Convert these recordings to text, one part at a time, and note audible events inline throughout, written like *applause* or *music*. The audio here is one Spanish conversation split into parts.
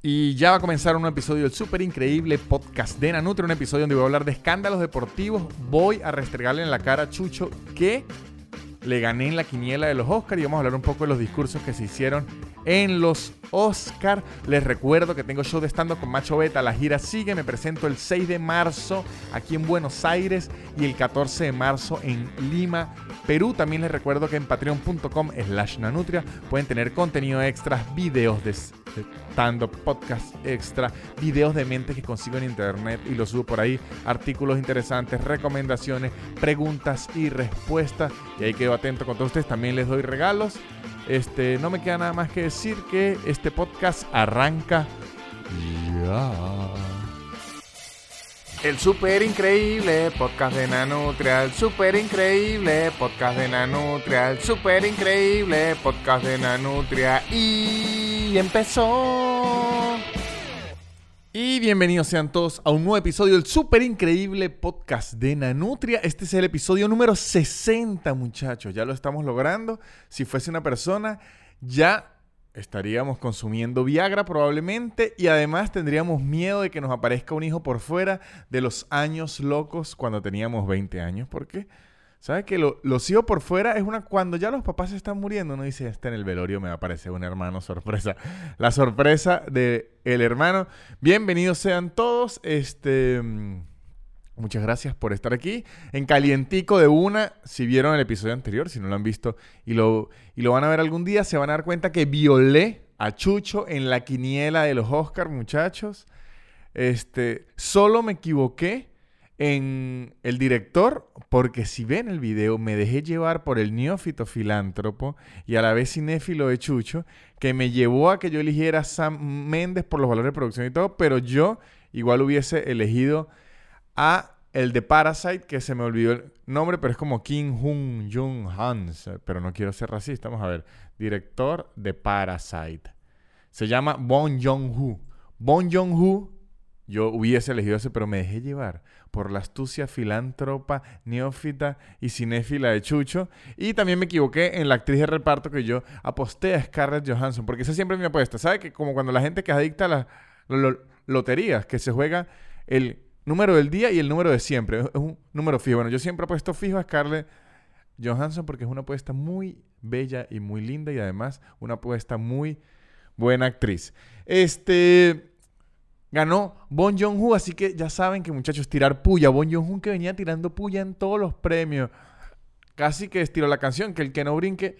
Y ya va a comenzar un episodio del súper increíble podcast de Nanutria, un episodio donde voy a hablar de escándalos deportivos. Voy a restregarle en la cara a Chucho que le gané en la quiniela de los Oscars y vamos a hablar un poco de los discursos que se hicieron en los Oscars. Les recuerdo que tengo show de stand con Macho Beta. La gira sigue. Me presento el 6 de marzo aquí en Buenos Aires y el 14 de marzo en Lima, Perú. También les recuerdo que en patreon.com slash nanutria pueden tener contenido extras, videos de podcast extra, videos de mente que consigo en internet y los subo por ahí, artículos interesantes, recomendaciones, preguntas y respuestas. Y ahí quedo atento con todos ustedes. También les doy regalos. Este, no me queda nada más que decir que este podcast arranca ya. El super increíble podcast de Nanutria, el super increíble podcast de Nanutria, el super increíble podcast de Nanutria y empezó. Y bienvenidos sean todos a un nuevo episodio del super increíble podcast de Nanutria. Este es el episodio número 60, muchachos. Ya lo estamos logrando. Si fuese una persona, ya estaríamos consumiendo Viagra probablemente y además tendríamos miedo de que nos aparezca un hijo por fuera de los años locos cuando teníamos 20 años. ¿Por qué? ¿Sabes que lo, los hijos por fuera es una... Cuando ya los papás están muriendo, uno dice, este en el velorio me va a aparecer un hermano sorpresa. *laughs* La sorpresa de el hermano. Bienvenidos sean todos. Este... Muchas gracias por estar aquí. En calientico de una, si vieron el episodio anterior, si no lo han visto y lo, y lo van a ver algún día, se van a dar cuenta que violé a Chucho en la quiniela de los Oscars, muchachos. Este, solo me equivoqué en el director, porque si ven el video, me dejé llevar por el neófito filántropo y a la vez cinéfilo de Chucho, que me llevó a que yo eligiera a Sam Méndez por los valores de producción y todo, pero yo igual hubiese elegido a el de Parasite, que se me olvidó el nombre, pero es como Kim Jung Jung Hans, pero no quiero ser racista, vamos a ver, director de Parasite. Se llama Bon Joon-ho. Bon Joon-ho, yo hubiese elegido ese, pero me dejé llevar por la astucia filántropa, neófita y cinéfila de Chucho. Y también me equivoqué en la actriz de reparto que yo aposté a Scarlett Johansson, porque esa siempre es mi apuesta. ¿Sabe que como cuando la gente que adicta a las lo- loterías, que se juega el número del día y el número de siempre. Es un número fijo. Bueno, yo siempre he puesto fijo a Scarlett Johansson porque es una apuesta muy bella y muy linda y además una apuesta muy buena actriz. Este ganó Bon Joon-ho, así que ya saben que muchachos tirar puya. Bon Joon-ho que venía tirando puya en todos los premios. Casi que estiró la canción, que el que no brinque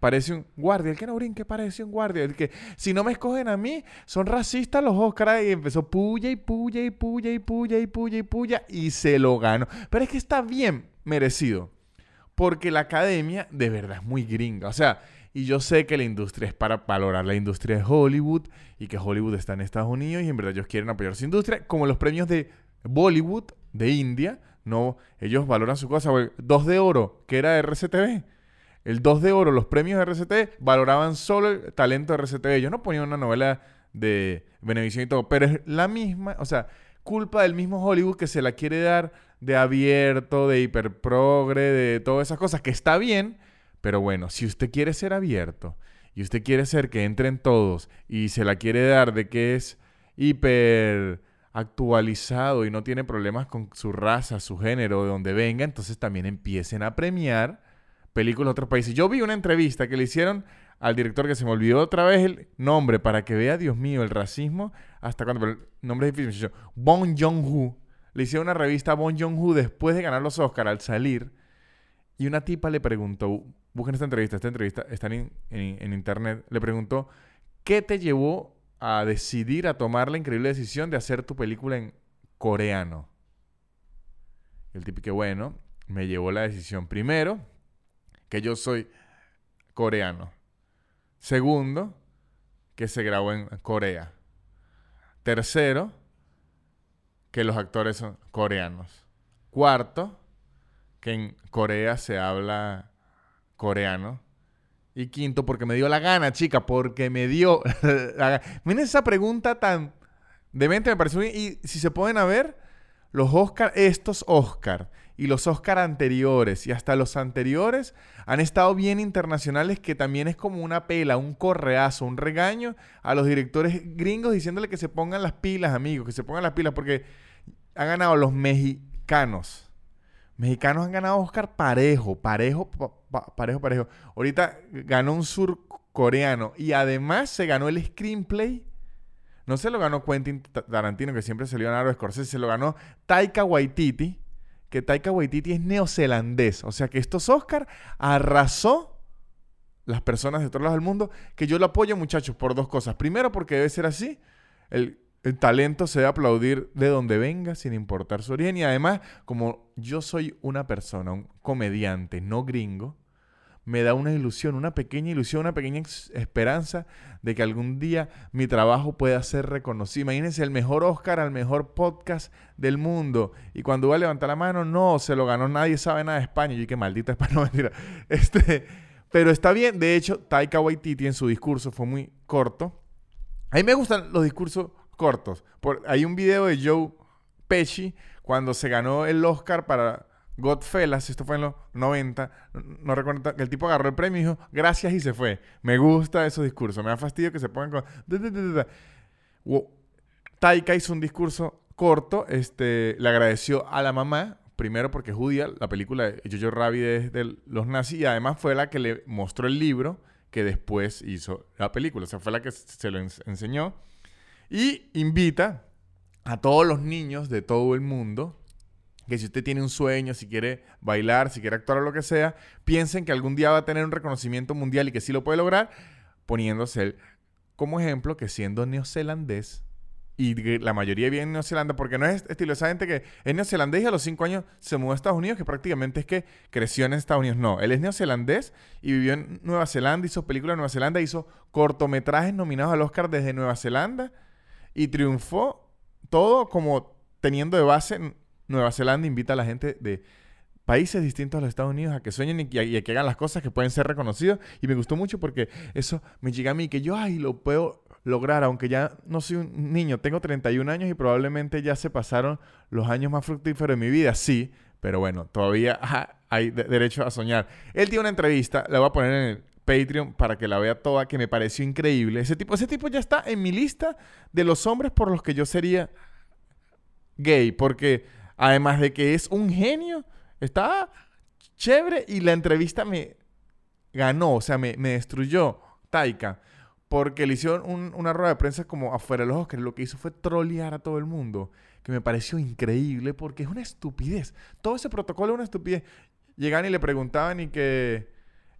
parece un guardia. El que no brinque parece un guardia. El que si no me escogen a mí, son racistas los Oscars. Y empezó puya y puya y puya y puya y puya y puya y se lo ganó. Pero es que está bien merecido. Porque la academia de verdad es muy gringa. O sea, y yo sé que la industria es para valorar la industria de Hollywood y que Hollywood está en Estados Unidos y en verdad ellos quieren apoyar su industria, como los premios de Bollywood de India. No, ellos valoran su cosa. Dos de oro, que era RCTV. El 2 de oro, los premios de RCTV valoraban solo el talento de RCTV. Ellos no ponían una novela de Benevisión y todo, pero es la misma, o sea, culpa del mismo Hollywood que se la quiere dar de abierto, de hiperprogre, de todas esas cosas, que está bien, pero bueno, si usted quiere ser abierto y usted quiere ser que entren todos y se la quiere dar de que es hiper actualizado y no tiene problemas con su raza, su género, de donde venga, entonces también empiecen a premiar películas de otros países. Yo vi una entrevista que le hicieron al director que se me olvidó otra vez el nombre para que vea, Dios mío, el racismo hasta cuándo. Pero el nombre es difícil. Bon Joon-ho. Le hicieron una revista a Bon Joon-ho después de ganar los Oscars al salir. Y una tipa le preguntó, busquen esta entrevista, esta entrevista está en, en- internet, le preguntó, ¿qué te llevó a decidir, a tomar la increíble decisión de hacer tu película en coreano? El tipo que bueno, me llevó la decisión primero, que yo soy coreano. Segundo, que se grabó en Corea. Tercero, que los actores son coreanos. Cuarto, que en Corea se habla coreano. Y quinto, porque me dio la gana, chica, porque me dio *laughs* la gana. Miren esa pregunta tan demente, me pareció. Y si se pueden a ver, los Oscar, estos Oscar y los Oscar anteriores y hasta los anteriores han estado bien internacionales que también es como una pela, un correazo, un regaño a los directores gringos diciéndole que se pongan las pilas, amigos, que se pongan las pilas porque han ganado los mexicanos. Mexicanos han ganado Oscar parejo, parejo, parejo, parejo. Ahorita ganó un surcoreano y además se ganó el screenplay. No se lo ganó Quentin Tarantino, que siempre se lo ganó a Scorsese, se lo ganó Taika Waititi, que Taika Waititi es neozelandés. O sea que estos Oscar arrasó las personas de todos lados del mundo, que yo lo apoyo, muchachos, por dos cosas. Primero, porque debe ser así. El el talento se debe aplaudir de donde venga, sin importar su origen. Y además, como yo soy una persona, un comediante no gringo, me da una ilusión, una pequeña ilusión, una pequeña esperanza de que algún día mi trabajo pueda ser reconocido. Imagínense el mejor Oscar al mejor podcast del mundo. Y cuando va a levantar la mano, no, se lo ganó, nadie sabe nada de España. Y qué maldita España, *laughs* no mentira. Este, pero está bien. De hecho, Taika Waititi en su discurso fue muy corto. A mí me gustan los discursos cortos. Hay un video de Joe Pesci cuando se ganó el Oscar para Godfellas, esto fue en los 90, no, recuerdo, el tipo agarró el premio y dijo, gracias y se fue. Me gusta esos discursos, me da fastidio que se pongan con... Taika hizo un discurso corto, este, le agradeció a la mamá, primero porque es judía, la película de Jojo Rabbit es de los nazis, y además fue la que le mostró el libro que después hizo la película, o sea, fue la que se lo enseñó. Y invita a todos los niños de todo el mundo que si usted tiene un sueño, si quiere bailar, si quiere actuar o lo que sea, piensen que algún día va a tener un reconocimiento mundial y que sí lo puede lograr, poniéndose él como ejemplo que siendo neozelandés, y la mayoría vive en Neozelanda, porque no es estilo esa gente que es neozelandés y a los cinco años se mudó a Estados Unidos, que prácticamente es que creció en Estados Unidos. No, él es neozelandés y vivió en Nueva Zelanda, hizo películas en Nueva Zelanda, hizo cortometrajes nominados al Oscar desde Nueva Zelanda y triunfó todo como teniendo de base Nueva Zelanda invita a la gente de países distintos a los Estados Unidos a que sueñen y, y, que hagan las cosas que pueden ser reconocidas. Y me gustó mucho porque eso me llega a mí, que yo, ay, lo puedo lograr, aunque ya no soy un niño, tengo 31 años y probablemente ya se pasaron los años más fructíferos de mi vida, sí, pero bueno, todavía *laughs* hay derecho a soñar. Él tiene una entrevista, la voy a poner en el Patreon para que la vea toda, que me pareció increíble. Ese tipo, ese tipo ya está en mi lista de los hombres por los que yo sería gay, porque además de que es un genio, está chévere y la entrevista me ganó, o sea, me, destruyó Taika, porque le hicieron una rueda de prensa como afuera de los. Lo que hizo fue trolear a todo el mundo, que me pareció increíble porque es una estupidez. Todo ese protocolo es una estupidez. Llegan y le preguntaban y que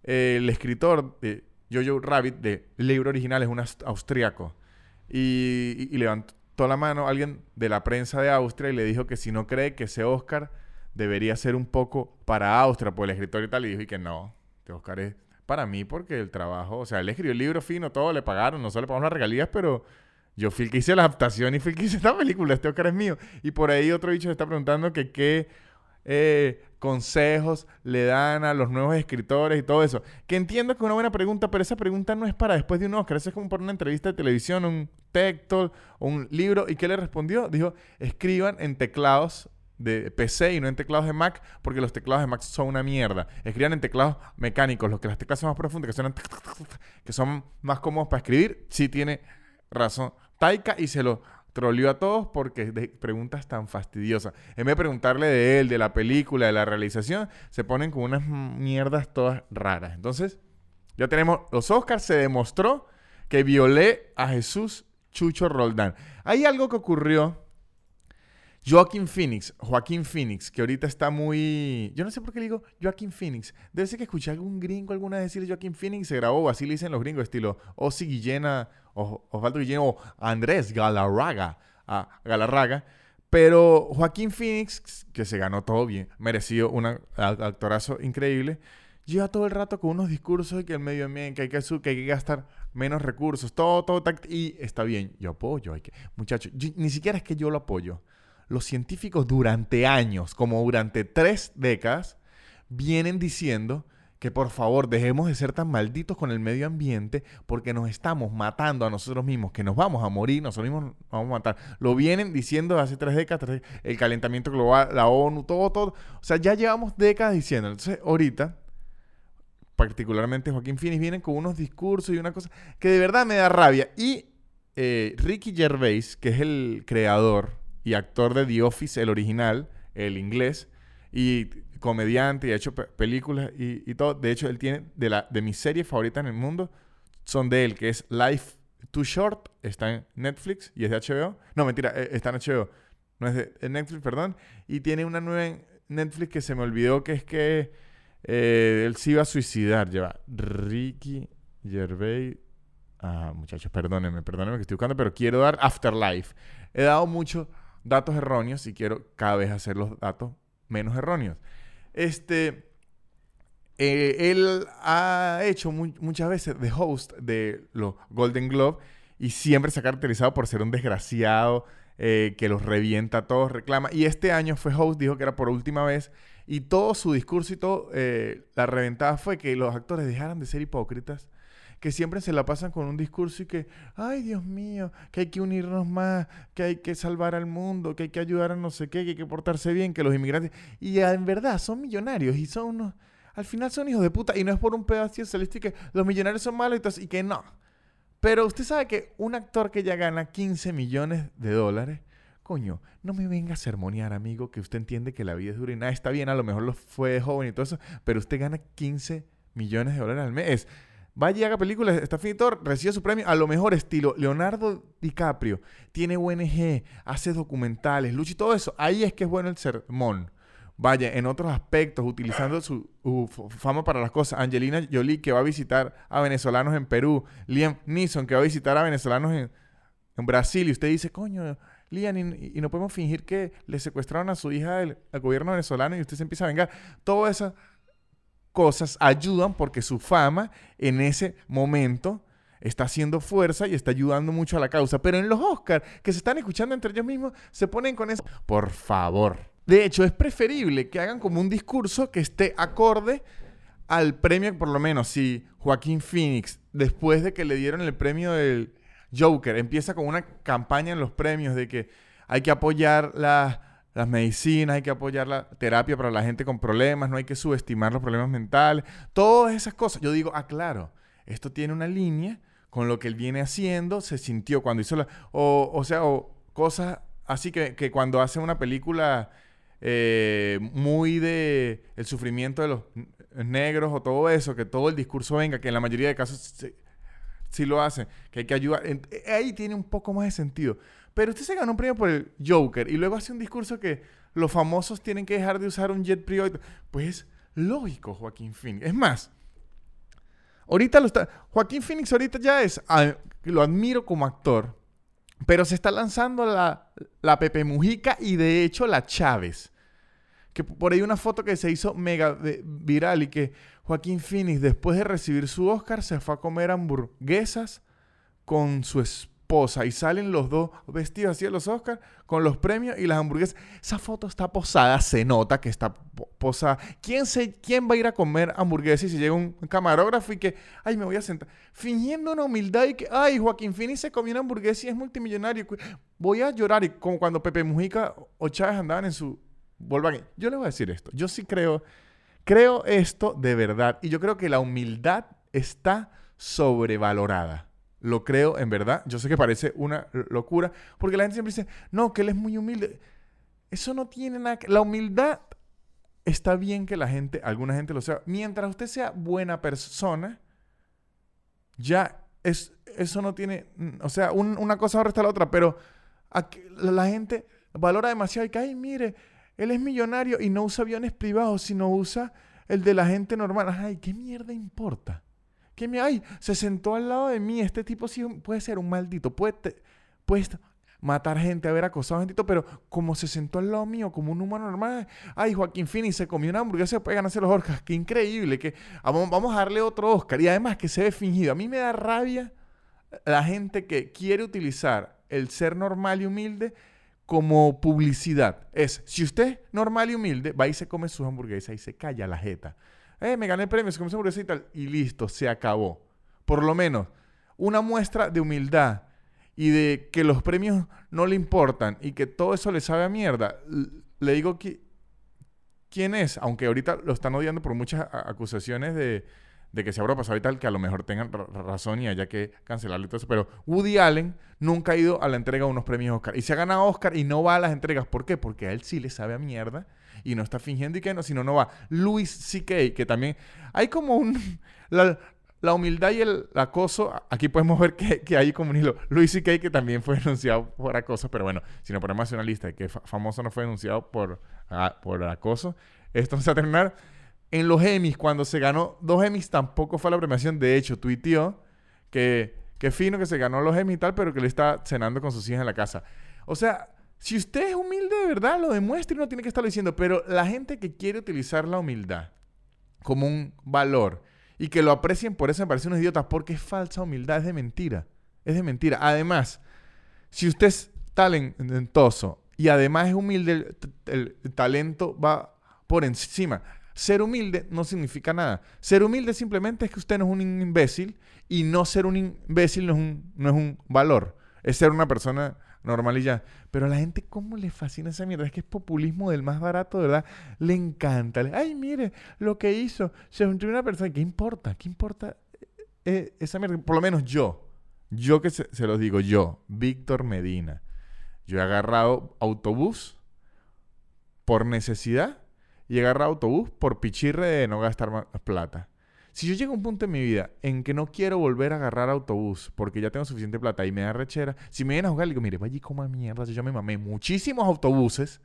el escritor de Jojo Rabbit, de libro original, es un austriaco. Y, levantó la mano alguien de la prensa de Austria y le dijo que si no cree que ese Oscar debería ser un poco para Austria, pues el escritor y tal, y dijo y que no, este Oscar es para mí porque el trabajo, o sea, él escribió el libro fino, todo le pagaron, no solo le pagaron las regalías, pero yo fui el que hice la adaptación y fui el que hice esta película, este Oscar es mío. Y por ahí otro bicho está preguntando que qué eh, consejos le dan a los nuevos escritores y todo eso. Que entiendo que es una buena pregunta, pero esa pregunta no es para después de un Oscar, es como para una entrevista de televisión, un texto, un libro. ¿Y qué le respondió? Dijo, escriban en teclados de PC y no en teclados de Mac, porque los teclados de Mac son una mierda. Escriban en teclados mecánicos, los que las teclas son más profundas, que son, que son más cómodos para escribir. Sí tiene razón Taika y se lo troleó a todos porque preguntas tan fastidiosas. En vez de preguntarle de él, de la película, de la realización, se ponen con unas mierdas todas raras. Entonces, ya tenemos los Oscars, se demostró que violé a Jesús Chucho Roldán. Hay algo que ocurrió. Joaquín Phoenix, Joaquín Phoenix, que ahorita está muy... Yo no sé por qué le digo Joaquín Phoenix. Debe ser que escuché a algún gringo alguna vez decir Joaquín Phoenix, se grabó, así le dicen los gringos, estilo Ozzy Guillena Osvaldo Guillén o Andrés Galarraga, a Galarraga. Pero Joaquín Phoenix, que se ganó todo bien, mereció un actorazo increíble, lleva todo el rato con unos discursos de que el medio ambiente, que hay que, que, hay que gastar menos recursos, todo, todo, y está bien, yo apoyo, hay que, muchachos, ni siquiera es que yo lo apoyo. Los científicos durante años, como durante tres décadas, vienen diciendo que por favor dejemos de ser tan malditos con el medio ambiente porque nos estamos matando a nosotros mismos, que nos vamos a morir, nosotros mismos nos vamos a matar. Lo vienen diciendo hace tres décadas, el calentamiento global, la ONU, todo, todo. O sea, ya llevamos décadas diciendo. Entonces, ahorita, particularmente Joaquín Phoenix, vienen con unos discursos y una cosa que de verdad me da rabia. Y eh, Ricky Gervais, que es el creador y actor de The Office, el original, el inglés, y comediante y ha hecho películas y, todo. De hecho, él tiene de, la, de mis series favoritas en el mundo, son de él, que es Life Too Short, está en Netflix y es de HBO. No, mentira, eh, está en HBO. No es de Netflix, perdón. Y tiene una nueva en Netflix que se me olvidó, que es que eh, él se iba a suicidar. Lleva Ricky Gervais. Ah, muchachos, perdónenme, perdónenme que estoy buscando, pero quiero dar Afterlife. He dado muchos datos erróneos y quiero cada vez hacer los datos menos erróneos. Este, eh, él ha hecho muchas veces de host de los Golden Globe y siempre se ha caracterizado por ser un desgraciado eh, que los revienta a todos, reclama. Y este año fue host, dijo que era por última vez. Y todo su discurso y todo, eh, la reventada fue que los actores dejaran de ser hipócritas que siempre se la pasan con un discurso y que, ay Dios mío, que hay que unirnos más, que hay que salvar al mundo, que hay que ayudar a no sé qué, que hay que portarse bien, que los inmigrantes... Y en verdad son millonarios y son unos... Al final son hijos de puta y no es por un pedazo celeste que los millonarios son malos y, y que no. Pero usted sabe que un actor que ya gana 15 millones de dólares, coño, no me venga a sermonear, amigo, que usted entiende que la vida es dura y nada está bien, a lo mejor lo fue joven y todo eso, pero usted gana 15 millones de dólares al mes. Vaya y haga películas, está finito, recibe su premio. A lo mejor estilo Leonardo DiCaprio, tiene UNG, hace documentales, lucha y todo eso. Ahí es que es bueno el sermón. Vaya, en otros aspectos, utilizando su fama para las cosas. Angelina Jolie, que va a visitar a venezolanos en Perú. Liam Neeson, que va a visitar a venezolanos en, Brasil. Y usted dice, coño, Liam, y, no podemos fingir que le secuestraron a su hija al gobierno venezolano y usted se empieza a vengar. Todo eso cosas ayudan porque su fama en ese momento está haciendo fuerza y está ayudando mucho a la causa. Pero en los Oscars, que se están escuchando entre ellos mismos, se ponen con eso. Por favor. De hecho, es preferible que hagan como un discurso que esté acorde al premio, por lo menos si Joaquín Phoenix, después de que le dieron el premio del Joker, empieza con una campaña en los premios de que hay que apoyar la las medicinas, hay que apoyar la terapia para la gente con problemas, no hay que subestimar los problemas mentales, todas esas cosas. Yo digo, ah, claro, esto tiene una línea con lo que él viene haciendo, se sintió cuando hizo la... O, o sea, o cosas así que, que cuando hace una película eh, muy de el sufrimiento de los negros o todo eso, que todo el discurso venga, que en la mayoría de casos sí, lo hace, que hay que ayudar. Ahí tiene un poco más de sentido. Pero usted se ganó un premio por el Joker y luego hace un discurso que los famosos tienen que dejar de usar un jet privado. Pues lógico, Joaquín Phoenix. Es más, ahorita lo está. Joaquín Phoenix ahorita ya es. Ah, lo admiro como actor. Pero se está lanzando la, la Pepe Mujica y de hecho la Chávez. Que por ahí una foto que se hizo mega viral y que Joaquín Phoenix, después de recibir su Oscar, se fue a comer hamburguesas con su esposa y salen los dos vestidos así de los Oscars con los premios y las hamburguesas. Esa foto está posada, se nota que está posada. ¿Quién, se, ¿Quién va a ir a comer hamburguesas y si llega un camarógrafo y que, ay, me voy a sentar? Fingiendo una humildad y que, ay, Joaquín Phoenix se comió una hamburguesa y es multimillonario. Voy a llorar y como cuando Pepe Mujica o Chávez andaban en su Volkswagen. Yo le voy a decir esto. Yo sí creo, creo esto de verdad. Y yo creo que la humildad está sobrevalorada. Lo creo en verdad. Yo sé que parece una locura, porque la gente siempre dice, no, que él es muy humilde. Eso no tiene nada que... La humildad está bien que la gente, alguna gente lo sea. Mientras usted sea buena persona, ya es, eso no tiene... O sea, una cosa está la otra, pero la gente valora demasiado y que, ay, mire, él es millonario y no usa aviones privados, sino usa el de la gente normal. Ay, ¿qué mierda importa? Que me, se sentó al lado de mí, este tipo sí puede ser un maldito, puede, puede matar gente, haber acosado gente, pero como se sentó al lado mío, como un humano normal, ay, Joaquín Phoenix se comió una hamburguesa, puede ganarse los Oscars, qué increíble, que vamos a darle otro Oscar, y además que se ve fingido, a mí me da rabia la gente que quiere utilizar el ser normal y humilde como publicidad. Es, si usted normal y humilde, va y se come sus hamburguesas y se calla la jeta eh, me gané el premio, se comió hamburguesa y tal, y listo, se acabó. Por lo menos, una muestra de humildad y de que los premios no le importan y que todo eso le sabe a mierda. Le digo que quién es, aunque ahorita lo están odiando por muchas acusaciones de, de que se habrá pasado y tal, que a lo mejor tengan razón y haya que cancelarle todo eso. Pero Woody Allen nunca ha ido a la entrega de unos premios Oscar. Y se ha ganado Oscar y no va a las entregas. ¿Por qué? Porque a él sí le sabe a mierda y no está fingiendo y que no, sino no va. Louis C.K., que también hay como un... *laughs* La, humildad y el acoso, aquí podemos ver que, hay como un hilo. Louis C.K., que también fue *laughs* denunciado por acoso, pero bueno, si no ponemos una lista de que famoso no fue denunciado por, por acoso, esto se va a terminar en los Emmys, cuando se ganó dos Emmys, tampoco fue la premiación. De hecho, tuiteó que, que fino que se ganó los Emmys y tal, pero que le está cenando con sus hijas en la casa. O sea, si usted es humilde de verdad, lo demuestra y no tiene que estarlo diciendo. Pero la gente que quiere utilizar la humildad como un valor y que lo aprecien por eso me parece unos idiotas, porque es falsa humildad, es de mentira. Es de mentira. Además, si usted es talentoso y además es humilde, el talento va por encima. Ser humilde no significa nada. Ser humilde simplemente es que usted no es un imbécil y no ser un imbécil no es un, no es un valor. Es ser una persona normal y ya. Pero a la gente, ¿cómo le fascina esa mierda? Es que es populismo del más barato, ¿verdad? Le encanta. Ay, mire lo que hizo. Se juntó una persona. ¿Qué importa? ¿Qué importa eh, esa mierda? Por lo menos yo. Yo que se, se los digo, yo, Víctor Medina. Yo he agarrado autobús por necesidad y agarrar autobús por pichirre de no gastar más plata. Si yo llego a un punto en mi vida en que no quiero volver a agarrar autobús porque ya tengo suficiente plata y me da rechera, si me vienen a jugar, le digo, mire, vaya y coma mierda, yo me mamé muchísimos autobuses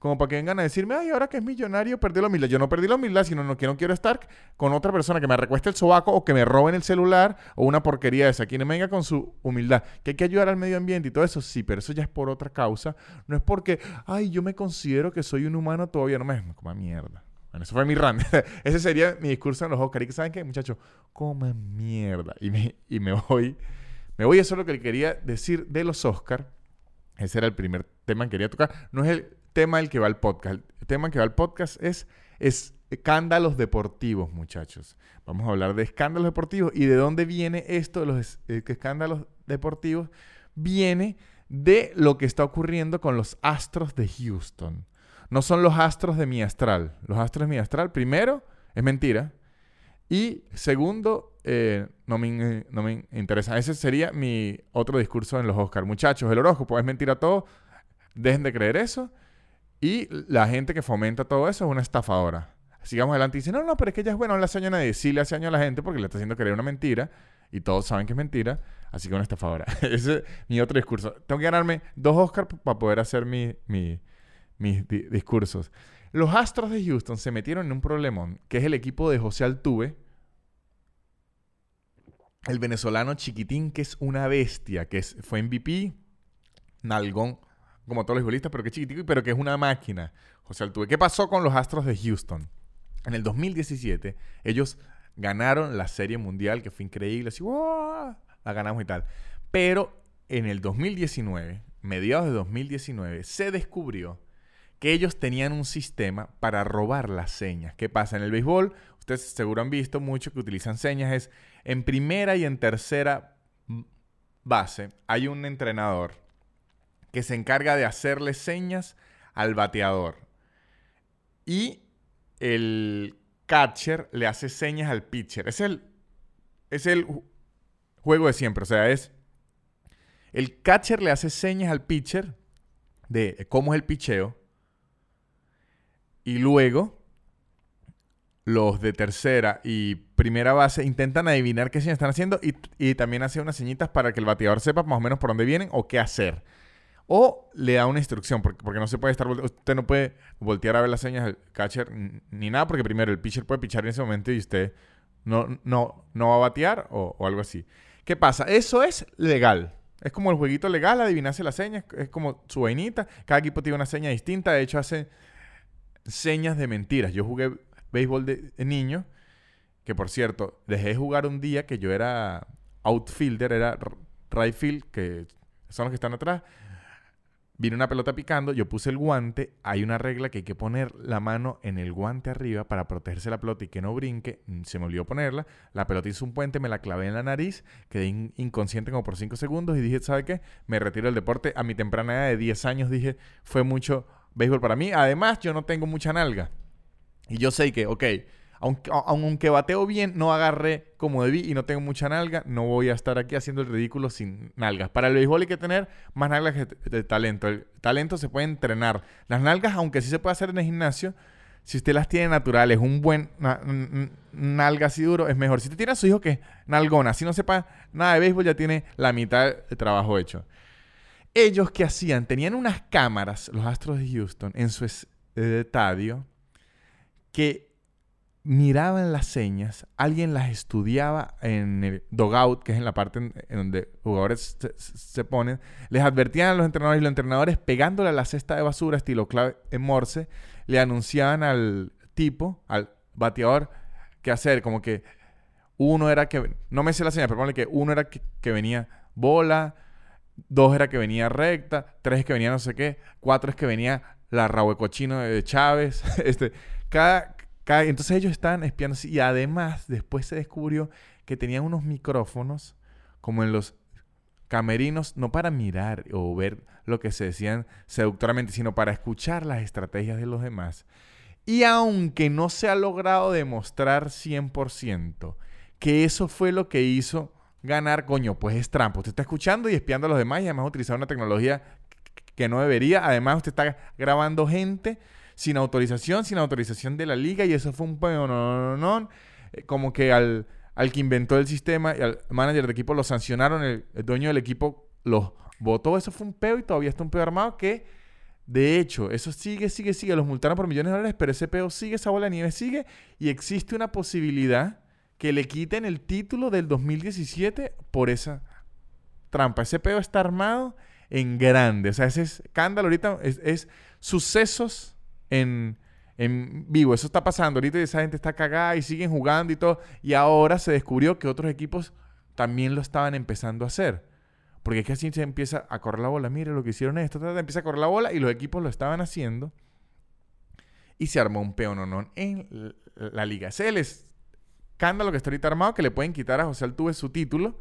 como para que vengan a decirme, ay, ahora que es millonario, perdí la humildad. Yo no perdí la humildad, sino no, que no quiero estar con otra persona que me recueste el sobaco o que me roben el celular o una porquería esa. Quien venga con su humildad. Que hay que ayudar al medio ambiente y todo eso, sí, pero eso ya es por otra causa. No es porque, ay, yo me considero que soy un humano todavía, no me, coma mierda. Bueno, eso fue mi rant. *laughs* Ese sería mi discurso en los Oscar. Y que saben qué, muchachos, coma mierda. Y me, y me voy. Me voy, eso es lo que quería decir de los Oscar. Ese era el primer tema que quería tocar. No es el tema del que va el podcast. El tema que va el podcast es, escándalos deportivos, muchachos. Vamos a hablar de escándalos deportivos y de dónde viene esto de los eh, escándalos deportivos. Viene de lo que está ocurriendo con los Astros de Houston. No son los Astros de mi astral. Los Astros de mi astral, primero, es mentira. Y segundo, eh, no, me, no me interesa. Ese sería mi otro discurso en los Oscars. Muchachos, el horóscopo es mentira todo. Dejen de creer eso. Y la gente que fomenta todo eso es una estafadora. Sigamos adelante y dicen, no, no, pero es que ella es buena, no le hace daño a nadie. Sí le hace daño a la gente porque le está haciendo creer una mentira y todos saben que es mentira, así que una estafadora. *laughs* Ese es mi otro discurso. Tengo que ganarme dos Oscars para poder hacer mi, mis discursos. Los Astros de Houston se metieron en un problemón, que es el equipo de José Altuve, el venezolano chiquitín, que es una bestia, que es, fue MVP, nalgón como todos los futbolistas, pero que es chiquitico, pero que es una máquina. José Altuve. ¿Qué pasó con los Astros de Houston? En el 2017, ellos ganaron la Serie Mundial, que fue increíble, así, la ganamos y tal. Pero en el 2019, mediados de 2019, se descubrió que ellos tenían un sistema para robar las señas. ¿Qué pasa? En el béisbol, ustedes seguro han visto mucho que utilizan señas, es en primera y en tercera base hay un entrenador que se encarga de hacerle señas al bateador. Y el catcher le hace señas al pitcher. Es el, es el juego de siempre. O sea, es. El catcher le hace señas al pitcher de cómo es el picheo. Y luego los de tercera y primera base intentan adivinar qué señas están haciendo y, y también hace unas señitas para que el bateador sepa más o menos por dónde vienen o qué hacer. O le da una instrucción, porque, porque no se puede estar... Usted no puede voltear a ver las señas del catcher ni nada, porque primero el pitcher puede pichar en ese momento y usted no, no, no va a batear o, algo así. ¿Qué pasa? Eso es legal. Es como el jueguito legal, adivinarse las señas, es como su vainita. Cada equipo tiene una seña distinta, de hecho hace señas de mentiras. Yo jugué béisbol de, niño, que por cierto, dejé de jugar un día que yo era outfielder, era right field, que son los que están atrás Viene una pelota picando, yo puse el guante, hay una regla que hay que poner la mano en el guante arriba para protegerse la pelota y que no brinque, mm, se me olvidó ponerla, la pelota hizo un puente, me la clavé en la nariz, quedé inconsciente como por 5 segundos y dije, ¿sabe qué? Me retiro del deporte, a mi temprana edad de 10 años dije, fue mucho béisbol para mí, además yo no tengo mucha nalga. Y yo sé que, ok, aunque, aunque bateo bien, no agarré como debí y no tengo mucha nalga, no voy a estar aquí haciendo el ridículo sin nalgas. Para el béisbol hay que tener más nalgas que de talento. El talento se puede entrenar. Las nalgas, aunque sí se puede hacer en el gimnasio, si usted las tiene naturales, un buen nalga así duro, es mejor. Si usted tiene a su hijo que nalgona, si no sepa nada de béisbol, ya tiene la mitad del trabajo hecho. Ellos que hacían, tenían unas cámaras, los Astros de Houston, en su estadio, que miraban las señas, alguien las estudiaba en el dogout, que es en la parte en, donde jugadores se, ponen, les advertían a los entrenadores y los entrenadores pegándole a la cesta de basura estilo clave en Morse, le anunciaban al tipo, al bateador, qué hacer, como que uno era que, no me sé la señal, pero ponle que uno era que, venía bola, dos era que venía recta, tres es que venía no sé qué, cuatro es que venía la rabo cochino de Chávez, *laughs* este, cada, entonces ellos estaban espiando y además después se descubrió que tenían unos micrófonos como en los camerinos, no para mirar o ver lo que se decían seductoramente, sino para escuchar las estrategias de los demás. Y aunque no se ha logrado demostrar 100% que eso fue lo que hizo ganar, coño, pues es trampa. Usted está escuchando y espiando a los demás y además utilizar una tecnología que no debería. Además, usted está grabando gente sin autorización, sin autorización de la liga, y eso fue un no, no, no, eh, como que al, al que inventó el sistema y al manager de equipo lo sancionaron, el, dueño del equipo los votó, eso fue un peo y todavía está un peo armado que, de hecho, eso sigue, sigue, sigue, los multaron por millones de dólares, pero ese peo sigue, esa bola de nieve sigue, y existe una posibilidad que le quiten el título del 2017 por esa trampa. Ese peo está armado en grande. O sea, ese escándalo ahorita es, es sucesos en, vivo. Eso está pasando. Ahorita esa gente está cagada y siguen jugando y todo. Y ahora se descubrió que otros equipos también lo estaban empezando a hacer. Porque es que así se empieza a correr la bola. Mire lo que hicieron esto. Empieza a correr la bola y los equipos lo estaban haciendo. Y se armó un peononón en la liga. Es el escándalo que está ahorita armado que le pueden quitar a José Altuve su título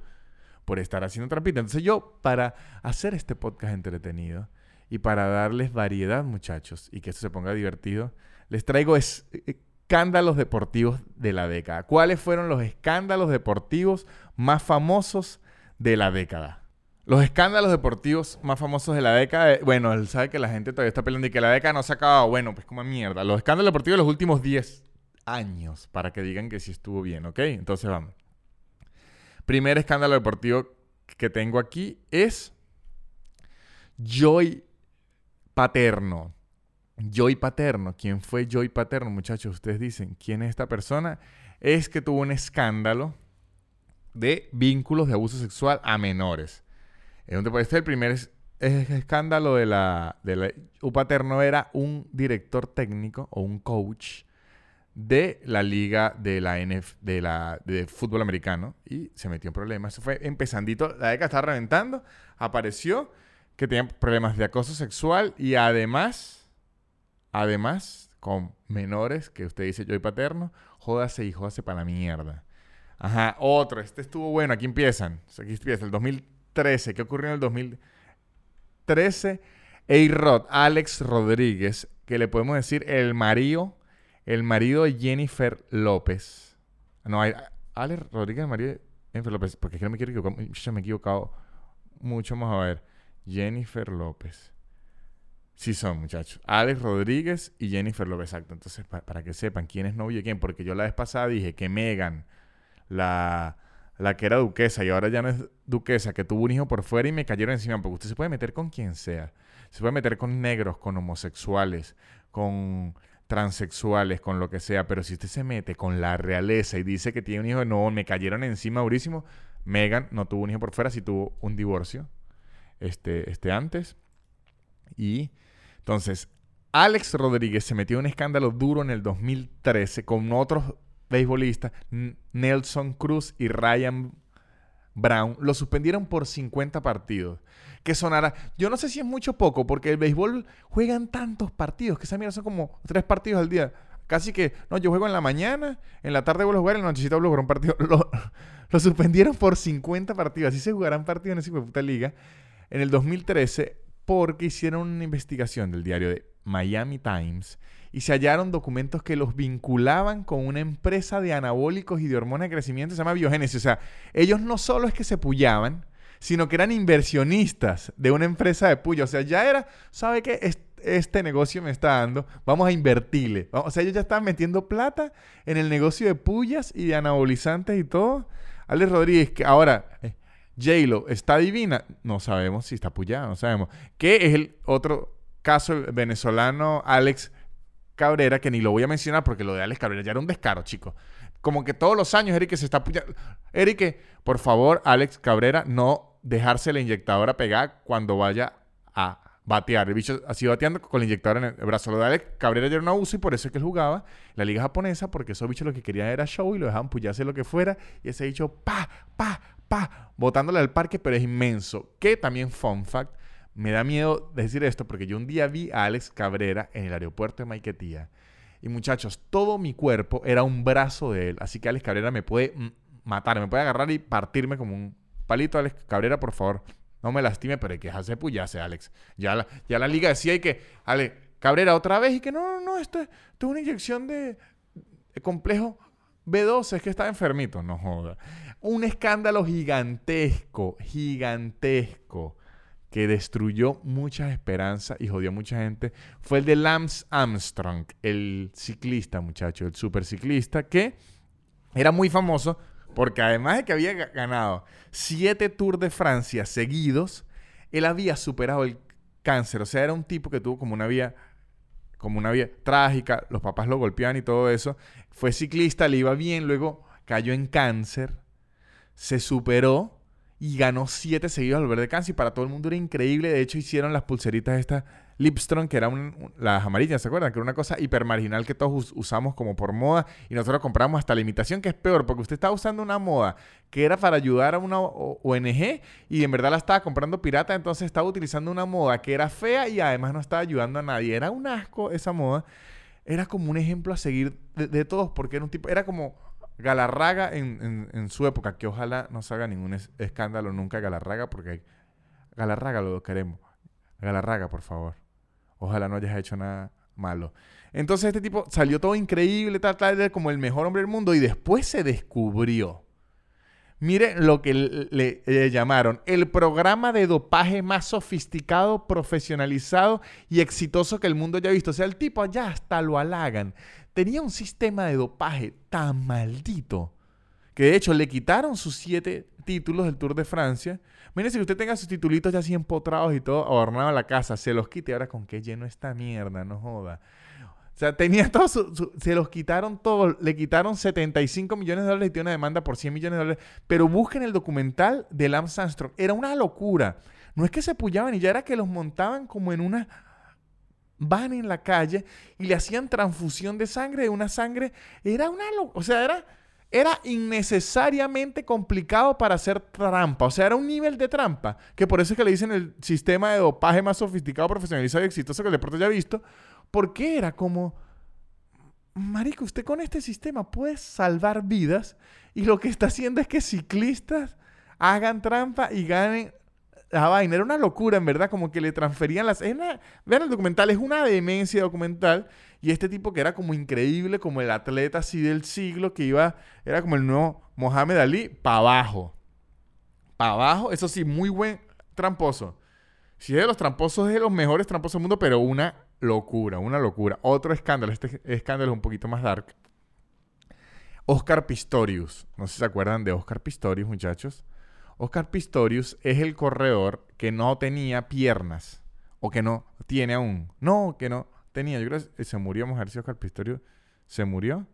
por estar haciendo trampita. Entonces yo, para hacer este podcast entretenido, y para darles variedad, muchachos, y que esto se ponga divertido, les traigo escándalos deportivos de la década. ¿Cuáles fueron los escándalos deportivos más famosos de la década? Los escándalos deportivos más famosos de la década, eh, bueno, él sabe que la gente todavía está peleando y que la década no se ha acabado. Bueno, pues como mierda. Los escándalos deportivos de los últimos 10 años, para que digan que sí estuvo bien, ¿ok? Entonces vamos. Primer escándalo deportivo que tengo aquí es Joy Paterno. Joy Paterno. ¿Quién fue Joy Paterno, muchachos? Ustedes dicen, ¿quién es esta persona? Es que tuvo un escándalo de vínculos de abuso sexual a menores. Este es el primer escándalo de la, de la... U Paterno era un director técnico o un coach de la liga de la NF, de la de fútbol americano y se metió en problemas. Eso fue empezandito, la década estaba reventando, apareció que tenían problemas de acoso sexual y además, además, con menores, que usted dice yo y paterno, jódase y jódase para la mierda. Ajá, otro, este estuvo bueno, aquí empiezan. Aquí empieza el 2013. ¿Qué ocurrió en el 2013? A-Rod, Alex Rodríguez, que le podemos decir el marido, el marido de Jennifer López. No, hay, Alex Rodríguez, el marido de Jennifer López, porque es que no me quiero equivocar, me he equivocado mucho más. A ver. Jennifer López. Sí son, muchachos. Alex Rodríguez y Jennifer López, exacto. Entonces, para que sepan quién es novio y quién, porque yo la vez pasada dije que Megan, la, la que era duquesa y ahora ya no es duquesa, que tuvo un hijo por fuera y me cayeron encima, porque usted se puede meter con quien sea. Se puede meter con negros, con homosexuales, con transexuales, con lo que sea, pero si usted se mete con la realeza y dice que tiene un hijo, no, me cayeron encima durísimo. Megan no tuvo un hijo por fuera, sí tuvo un divorcio este, este antes. Y entonces, Alex Rodríguez se metió en un escándalo duro en el 2013 con otros beisbolistas, Nelson Cruz y Ryan Brown lo suspendieron por 50 partidos. Que sonara. Yo no sé si es mucho o poco, porque el béisbol juegan tantos partidos, que esa mierda son como tres partidos al día. Casi que, no, yo juego en la mañana, en la tarde vuelvo a jugar, en la nochecita vuelvo jugar un partido. *laughs* Lo, lo, suspendieron por 50 partidos. Así se jugarán partidos en esa puta liga. En el 2013, porque hicieron una investigación del diario de Miami Times y se hallaron documentos que los vinculaban con una empresa de anabólicos y de hormonas de crecimiento, se llama Biogénesis. O sea, ellos no solo es que se pullaban, sino que eran inversionistas de una empresa de puya. O sea, ya era, ¿sabe qué? Este, negocio me está dando, vamos a invertirle. O sea, ellos ya estaban metiendo plata en el negocio de pullas y de anabolizantes y todo. Alex Rodríguez, que ahora, eh, J-Lo, ¿está divina? No sabemos si está pullada, no sabemos. ¿Qué es el otro caso venezolano, Alex Cabrera, que ni lo voy a mencionar porque lo de Alex Cabrera ya era un descaro, chicos. Como que todos los años Eric se está puñando. Eric, por favor, Alex Cabrera, no dejarse la inyectadora pegada cuando vaya a batear. El bicho así bateando con la inyectadora en el brazo. Lo de Alex Cabrera ya era un abuso y por eso es que él jugaba la liga japonesa, porque esos bichos lo que querían era show y lo dejaban puyarse lo que fuera. Y ese bicho, pa, pa, pa, botándole al parque, pero es inmenso. Que también, fun fact, me da miedo decir esto porque yo un día vi a Alex Cabrera en el aeropuerto de Maiquetía. Y muchachos, todo mi cuerpo era un brazo de él. Así que Alex Cabrera me puede matar, me puede agarrar y partirme como un palito. Alex Cabrera, por favor, no me lastime, pero hay que dejarse puyace, Alex. Ya la, ya la liga decía y que, Alex Cabrera otra vez y que no, no, no, esto, es una inyección de, de complejo B12, es que está enfermito. No joda. Un escándalo gigantesco, gigantesco que destruyó muchas esperanzas y jodió a mucha gente fue el de Lance Armstrong, el ciclista, muchacho, el superciclista, que era muy famoso porque además de que había ganado siete Tours de Francia seguidos, él había superado el cáncer. O sea, era un tipo que tuvo como una vía, como una vía trágica, los papás lo golpeaban y todo eso. Fue ciclista, le iba bien, luego cayó en cáncer, se superó y ganó siete seguidos al verde y para todo el mundo era increíble. De hecho, hicieron las pulseritas estas Lipstron, que eran las amarillas, ¿se acuerdan? Que era una cosa hipermarginal que todos usamos como por moda y nosotros compramos hasta la imitación, que es peor, porque usted estaba usando una moda que era para ayudar a una ONG y en verdad la estaba comprando pirata, entonces estaba utilizando una moda que era fea y además no estaba ayudando a nadie. Era un asco esa moda. Era como un ejemplo a seguir de todos, porque era un tipo, era como Galarraga en, su época, que ojalá no se haga ningún escándalo nunca Galarraga, porque Galarraga lo queremos. Galarraga, por favor. Ojalá no hayas hecho nada malo. Entonces este tipo salió todo increíble, tal, tal, como el mejor hombre del mundo y después se descubrió. Mire lo que le, llamaron el programa de dopaje más sofisticado, profesionalizado y exitoso que el mundo haya visto. O sea, el tipo allá hasta lo halagan tenía un sistema de dopaje tan maldito que de hecho le quitaron sus siete títulos del Tour de Francia. Mire, si usted tenga sus titulitos ya así empotrados y todo adornado la casa, se los quite. Ahora, ¿con qué lleno esta mierda? No joda. O sea, tenía todo se los quitaron todos, le quitaron 75 millones de dólares y tiene una demanda por 100 millones de dólares. Pero busquen el documental de Lance Armstrong. Era una locura. No es que se pullaban y ya era que los montaban como en una van en la calle y le hacían transfusión de sangre, de una sangre. Era una... O sea, era, era innecesariamente complicado para hacer trampa. O sea, era un nivel de trampa. Que por eso es que le dicen el sistema de dopaje más sofisticado, profesionalizado y exitoso que el deporte ya ha visto. Porque era como... Marico, usted con este sistema puede salvar vidas y lo que está haciendo es que ciclistas hagan trampa y ganen la vaina. Era una locura, en verdad, como que le transferían las... vean el documental, es una demencia documental. Y este tipo que era como increíble, como el atleta así del siglo, que iba, era como el nuevo Mohamed Ali, para abajo. Para abajo, eso sí, muy buen tramposo. Si es de los tramposos, es de los mejores tramposos del mundo, pero una locura, una locura. Otro escándalo, este escándalo es un poquito más dark. Oscar Pistorius. No sé si se acuerdan de Oscar Pistorius, muchachos. Oscar Pistorius es el corredor que no tenía piernas o que no tiene aún. No, que no tenía. Yo creo que se murió, mujer, si Oscar Pistorius se murió.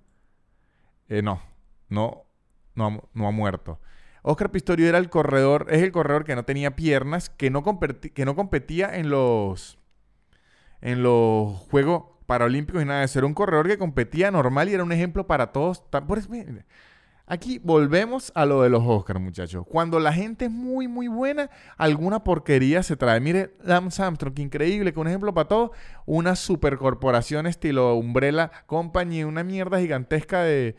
Eh, no, no, no, no ha muerto. Oscar Pistorius era el corredor, es el corredor que no tenía piernas, que no, que no competía en los, en los Juegos Paralímpicos y nada de ser un corredor que competía normal y era un ejemplo para todos. Por Aquí volvemos a lo de los Oscars, muchachos. Cuando la gente es muy, muy buena, alguna porquería se trae. Mire, Lance Armstrong, increíble, que un ejemplo para todos, una supercorporación estilo Umbrella Company, una mierda gigantesca de,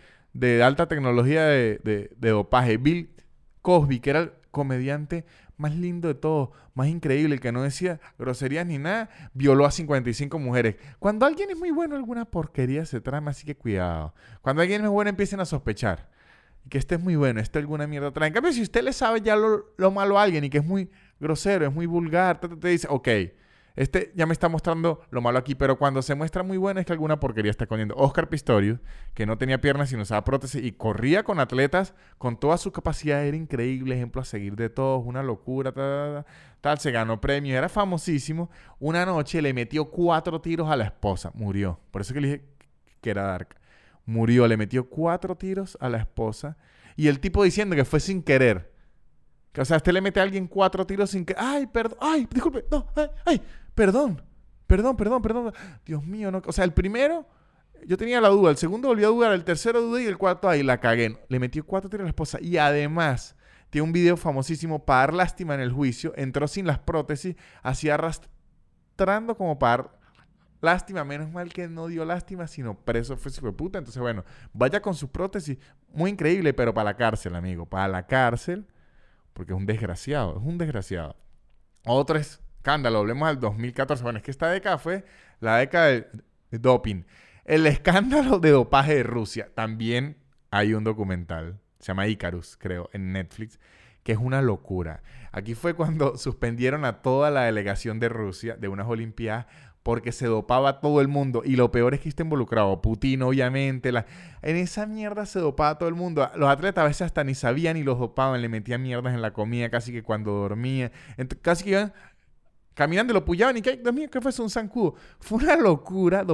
alta tecnología de, de dopaje. Bill Cosby, que era el comediante más lindo de todo, más increíble, que no decía groserías ni nada, violó a 55 mujeres. Cuando alguien es muy bueno, alguna porquería se trama, así que cuidado. Cuando alguien es bueno, empiecen a sospechar. Y que este es muy bueno, este alguna mierda trae. En cambio, si usted le sabe ya lo, lo malo a alguien y que es muy grosero, es muy vulgar, te, dice, ok, este ya me está mostrando lo malo aquí, pero cuando se muestra muy bueno es que alguna porquería está cogiendo. Oscar Pistorius, que no tenía piernas sino usaba prótesis y corría con atletas con toda su capacidad, era increíble, ejemplo a seguir de todos, una locura, tal, tal, se ganó premios, era famosísimo. Una noche le metió cuatro tiros a la esposa, murió. Por eso que le dije que era Dark. Murió, le metió cuatro tiros a la esposa y el tipo diciendo que fue sin querer. Que, o sea, usted le mete a alguien cuatro tiros sin que. ¡Ay, perdón! ¡Ay, disculpe! ¡No! ¡Ay! ay perdón, perdón, perdón, perdón. Dios mío, no. O sea, el primero, yo tenía la duda, el segundo volvió a dudar, el tercero dudé y el cuarto, ahí la cagué. Le metió cuatro tiros a la esposa y además tiene un video famosísimo para dar lástima en el juicio. Entró sin las prótesis, así arrastrando como para lástima. Menos mal que no dio lástima, sino preso fue de puta. Entonces, bueno, vaya con su prótesis. Muy increíble, pero para la cárcel, amigo. Para la cárcel, porque es un desgraciado, es un desgraciado. Otro es escándalo, hablemos del 2014. Bueno, es que esta década fue la década del doping. El escándalo de dopaje de Rusia. También hay un documental, se llama Icarus, creo, en Netflix, que es una locura. Aquí fue cuando *laughs* suspendieron a toda la delegación de Rusia de unas Olimpiadas porque se dopaba todo el mundo. Y lo peor es que está involucrado Putin, obviamente. En esa mierda se dopaba todo el mundo. Los atletas a veces hasta ni sabían y los dopaban, le metían mierdas en la comida casi que cuando dormía. casi que iban caminando lo pullaban y que, Dios mío, ¿qué fue eso? Un zancudo. Fue una locura.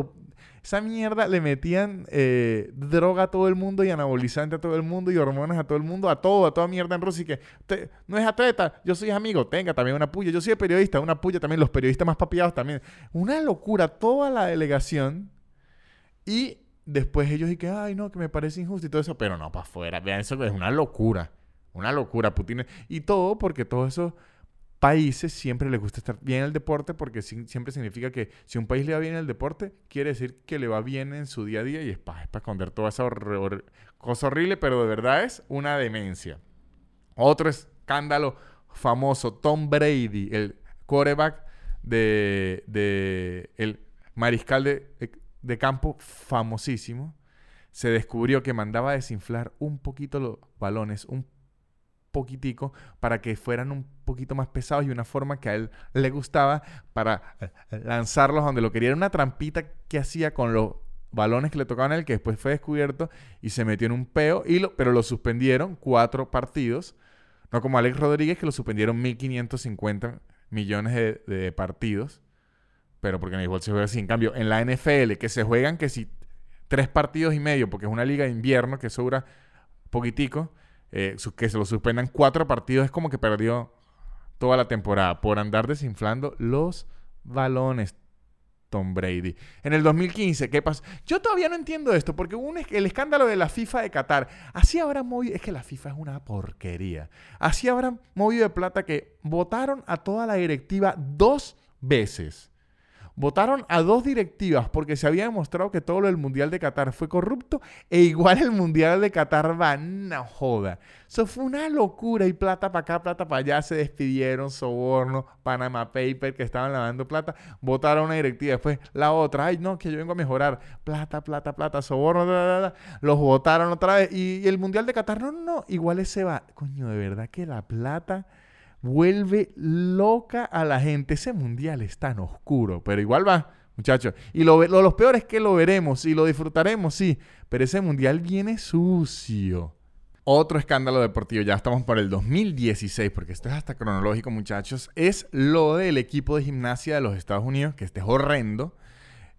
Esa mierda le metían eh, droga a todo el mundo y anabolizante a todo el mundo y hormonas a todo el mundo, a todo, a toda mierda en Rusia. Y que no es atleta, yo soy amigo, tenga también una puya. Yo soy periodista, una puya también, los periodistas más papiados también. Una locura, toda la delegación. Y después ellos y que, ay, no, que me parece injusto y todo eso, pero no, para afuera. Vean, eso es una locura. Una locura, Putin. Y todo porque todo eso países siempre les gusta estar bien en el deporte porque siempre significa que si un país le va bien en el deporte, quiere decir que le va bien en su día a día y es para, esconder toda esa cosa horrible, pero de verdad es una demencia. Otro escándalo famoso, Tom Brady, el quarterback de, el mariscal de, de campo famosísimo, se descubrió que mandaba desinflar un poquito los balones, un poquitico para que fueran un poquito más pesados y una forma que a él le gustaba para eh, lanzarlos donde lo quería. Era una trampita que hacía con los balones que le tocaban a él, que después fue descubierto y se metió en un peo, y lo, pero lo suspendieron cuatro partidos. No como Alex Rodríguez, que lo suspendieron 1.550 millones de, partidos. Pero porque en el igual se juega así. En cambio, en la NFL, que se juegan que si tres partidos y medio, porque es una liga de invierno que sobra poquitico, eh, que se lo suspendan cuatro partidos, es como que perdió toda la temporada por andar desinflando los balones. Tom Brady. En el 2015, ¿qué pasó? Yo todavía no entiendo esto, porque un, el escándalo de la FIFA de Qatar, así habrá movido, es que la FIFA es una porquería, así habrá movido de plata que votaron a toda la directiva dos veces votaron a dos directivas porque se había demostrado que todo lo del Mundial de Qatar fue corrupto e igual el Mundial de Qatar va, no joda. Eso fue una locura y plata para acá, plata para allá, se despidieron, soborno, Panama Paper, que estaban lavando plata, votaron una directiva, después la otra, ay no, que yo vengo a mejorar, plata, plata, plata, soborno, los votaron otra vez y, el Mundial de Qatar, no, no, igual ese va, coño, de verdad que la plata vuelve loca a la gente. Ese mundial es tan oscuro, pero igual va, muchachos. Y lo, lo, peor es que lo veremos y lo disfrutaremos, sí, pero ese mundial viene sucio. Otro escándalo deportivo, ya estamos por el 2016, porque esto es hasta cronológico, muchachos, es lo del equipo de gimnasia de los Estados Unidos, que este es horrendo,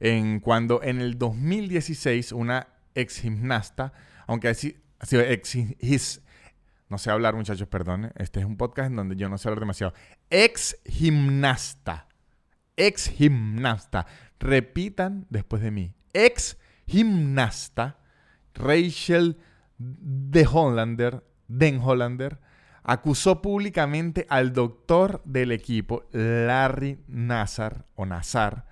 en cuando en el 2016 una ex gimnasta, aunque así, ex, no sé hablar, muchachos, perdón. Este es un podcast en donde yo no sé hablar demasiado. Ex gimnasta. Ex gimnasta. Repitan después de mí. Ex gimnasta. Rachel de Hollander, Den Hollander, acusó públicamente al doctor del equipo, Larry Nazar, o Nazar,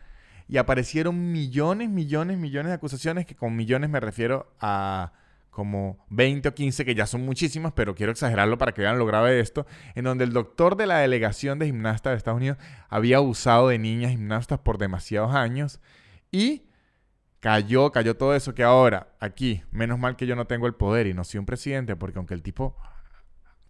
y aparecieron millones, millones, millones de acusaciones, que con millones me refiero a como 20 o 15, que ya son muchísimas, pero quiero exagerarlo para que vean lo grave de esto, en donde el doctor de la delegación de gimnastas de Estados Unidos había abusado de niñas gimnastas por demasiados años y cayó, cayó todo eso que ahora, aquí, menos mal que yo no tengo el poder y no soy un presidente, porque aunque el tipo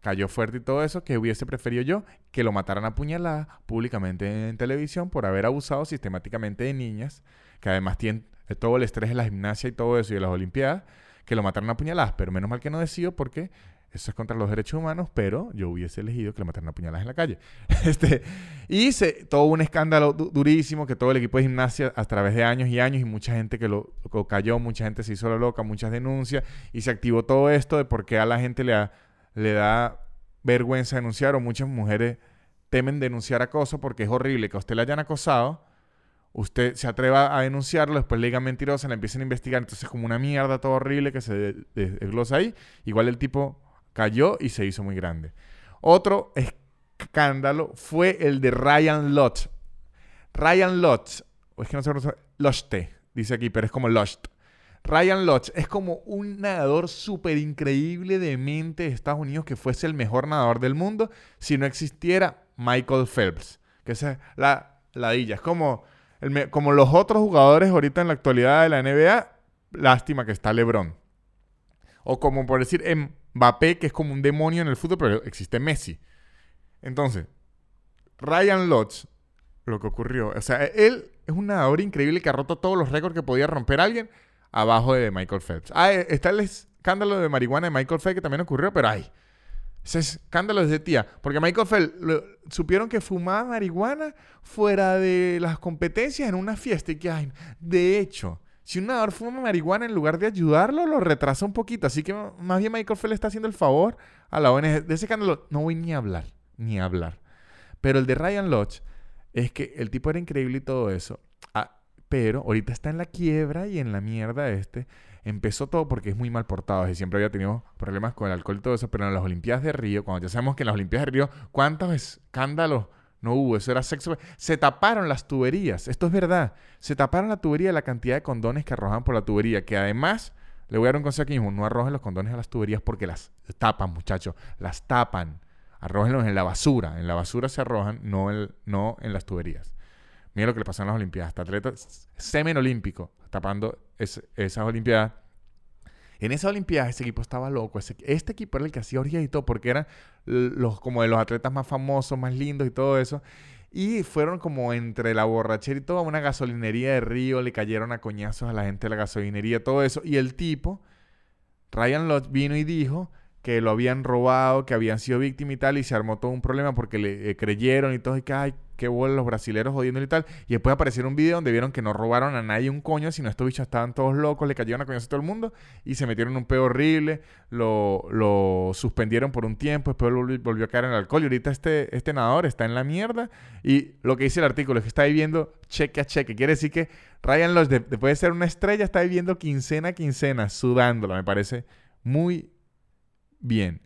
cayó fuerte y todo eso, que hubiese preferido yo que lo mataran a puñaladas públicamente en televisión por haber abusado sistemáticamente de niñas, que además tienen todo el estrés de la gimnasia y todo eso y de las Olimpiadas, que lo mataran a puñaladas, pero menos mal que no decido porque eso es contra los derechos humanos, pero yo hubiese elegido que lo mataran a puñaladas en la calle. *laughs* este, y se, todo un escándalo durísimo que todo el equipo de gimnasia a través de años y años y mucha gente que lo, cayó, mucha gente se hizo la loca, muchas denuncias y se activó todo esto de por qué a la gente le, le da vergüenza denunciar o muchas mujeres temen denunciar acoso porque es horrible que a usted le hayan acosado usted se atreva a denunciarlo, después le digan mentirosa, la empiezan a investigar, entonces es como una mierda todo horrible que se desglosa ahí. Igual el tipo cayó y se hizo muy grande. Otro escándalo fue el de Ryan Lott. Ryan Lott, es que no sé, Lochte, dice aquí, pero es como Lost. Ryan Lott es como un nadador súper increíble de mente de Estados Unidos que fuese el mejor nadador del mundo si no existiera Michael Phelps. Que es la ladilla. Es como como los otros jugadores ahorita en la actualidad de la NBA, lástima que está LeBron. O como por decir Mbappé, que es como un demonio en el fútbol, pero existe Messi. Entonces, Ryan Lodge, lo que ocurrió, o sea, él es un nadador increíble que ha roto todos los récords que podía romper alguien abajo de Michael Phelps. Ah, eh, está el escándalo de marihuana de Michael Phelps que también ocurrió, pero ay, ese escándalo de tía. Porque Michael Phelps supieron que fumaba marihuana fuera de las competencias en una fiesta. Y que, ay, de hecho, si un nadador fuma marihuana en lugar de ayudarlo, lo retrasa un poquito. Así que más bien Michael Phelps está haciendo el favor a la ONG. De ese escándalo no voy ni a hablar, ni a hablar. Pero el de Ryan Lodge es que el tipo era increíble y todo eso. Ah, pero ahorita está en la quiebra y en la mierda este empezó todo porque es muy mal portado y siempre había tenido problemas con el alcohol y todo eso, pero en las Olimpiadas de Río, cuando ya sabemos que en las Olimpiadas de Río, ¿cuántos escándalos no hubo? Eso era sexo. Se taparon las tuberías, esto es verdad. Se taparon la tubería la cantidad de condones que arrojaban por la tubería, que además, le voy a dar un consejo aquí mismo, no arrojen los condones a las tuberías porque las tapan, muchachos, las tapan. Arrójenlos en la basura. En la basura se arrojan, no, no en las tuberías. Mira lo que le pasó en las Olimpiadas. Este atleta semen olímpico tapando esas Olimpiadas. En esa Olimpiada ese equipo estaba loco. este equipo era el que hacía orgías y todo, porque eran los, como de los atletas más famosos, más lindos y todo eso. Y fueron como entre la borrachera y todo a una gasolinería de Río, le cayeron a coñazos a la gente de la gasolinería, todo eso. Y el tipo, Ryan Lodge, vino y dijo que lo habían robado, que habían sido víctimas y tal, y se armó todo un problema porque le eh, creyeron y todo, y que, ay, qué bueno los brasileros jodiendo y tal. Y después apareció un video donde vieron que no robaron a nadie un coño, sino estos bichos estaban todos locos, le cayeron a coñazo a todo el mundo, y se metieron en un pedo horrible, lo, lo suspendieron por un tiempo, después volvió a caer en el alcohol, y ahorita este, este nadador está en la mierda, y lo que dice el artículo es que está viviendo cheque a cheque, quiere decir que Ryan Los, después de ser una estrella, está viviendo quincena a quincena, sudándola, me parece muy Bien.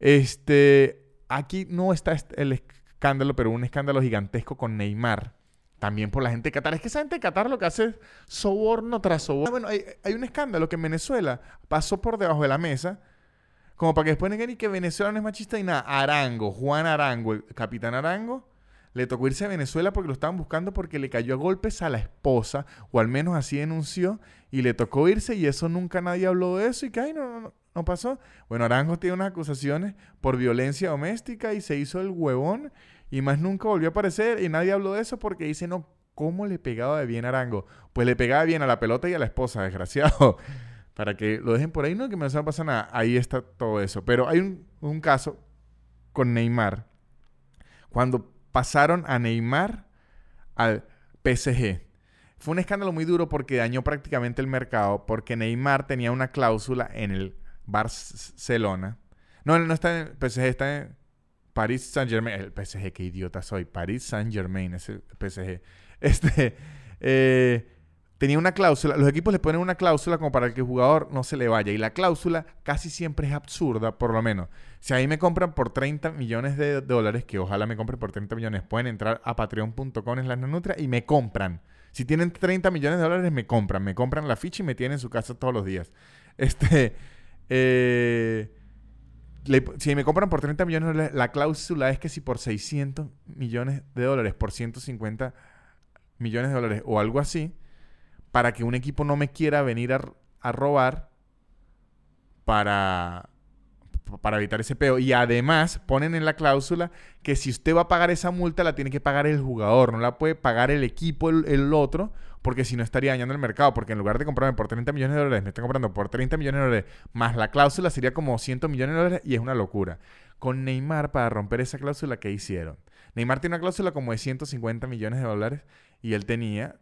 Este, aquí no está el escándalo, pero un escándalo gigantesco con Neymar. También por la gente de Qatar. Es que esa gente de Qatar lo que hace es soborno tras soborno. Ah, bueno, hay, un escándalo que en Venezuela pasó por debajo de la mesa. Como para que después digan que Venezuela no es machista y nada. Arango, Juan Arango, el capitán Arango, le tocó irse a Venezuela porque lo estaban buscando porque le cayó a golpes a la esposa, o al menos así denunció, y le tocó irse y eso nunca nadie habló de eso y que, no, no, pasó. Bueno, Arango tiene unas acusaciones por violencia doméstica y se hizo el huevón y más nunca volvió a aparecer y nadie habló de eso porque dice, no, ¿cómo le pegaba de bien a Arango? Pues le pegaba bien a la pelota y a la esposa, desgraciado. *laughs* Para que lo dejen por ahí, no, que no pasa nada. Ahí está todo eso. Pero hay un, un caso con Neymar. Cuando pasaron a Neymar al PSG. Fue un escándalo muy duro porque dañó prácticamente el mercado, porque Neymar tenía una cláusula en el Barcelona. No, no está en el PSG, está en Paris Saint Germain. El PSG, qué idiota soy. Paris Saint Germain es el PSG. *laughs* Este, eh, tenía una cláusula, los equipos le ponen una cláusula como para que el jugador no se le vaya. Y la cláusula casi siempre es absurda, por lo menos. Si ahí me compran por 30 millones de dólares, que ojalá me compren por 30 millones, pueden entrar a patreon.com en la nanutria y me compran. Si tienen 30 millones de dólares, me compran. Me compran la ficha y me tienen en su casa todos los días. *laughs* Este. Eh, si me compran por 30 millones de dólares, la cláusula es que si por 600 millones de dólares, por 150 millones de dólares o algo así, para que un equipo no me quiera venir a, robar para, para evitar ese peo. Y además ponen en la cláusula que si usted va a pagar esa multa, la tiene que pagar el jugador, no la puede pagar el equipo, el, otro, porque si no estaría dañando el mercado. Porque en lugar de comprarme por 30 millones de dólares, me están comprando por 30 millones de dólares, más la cláusula sería como 100 millones de dólares y es una locura. Con Neymar, para romper esa cláusula, ¿qué hicieron? Neymar tiene una cláusula como de 150 millones de dólares y él tenía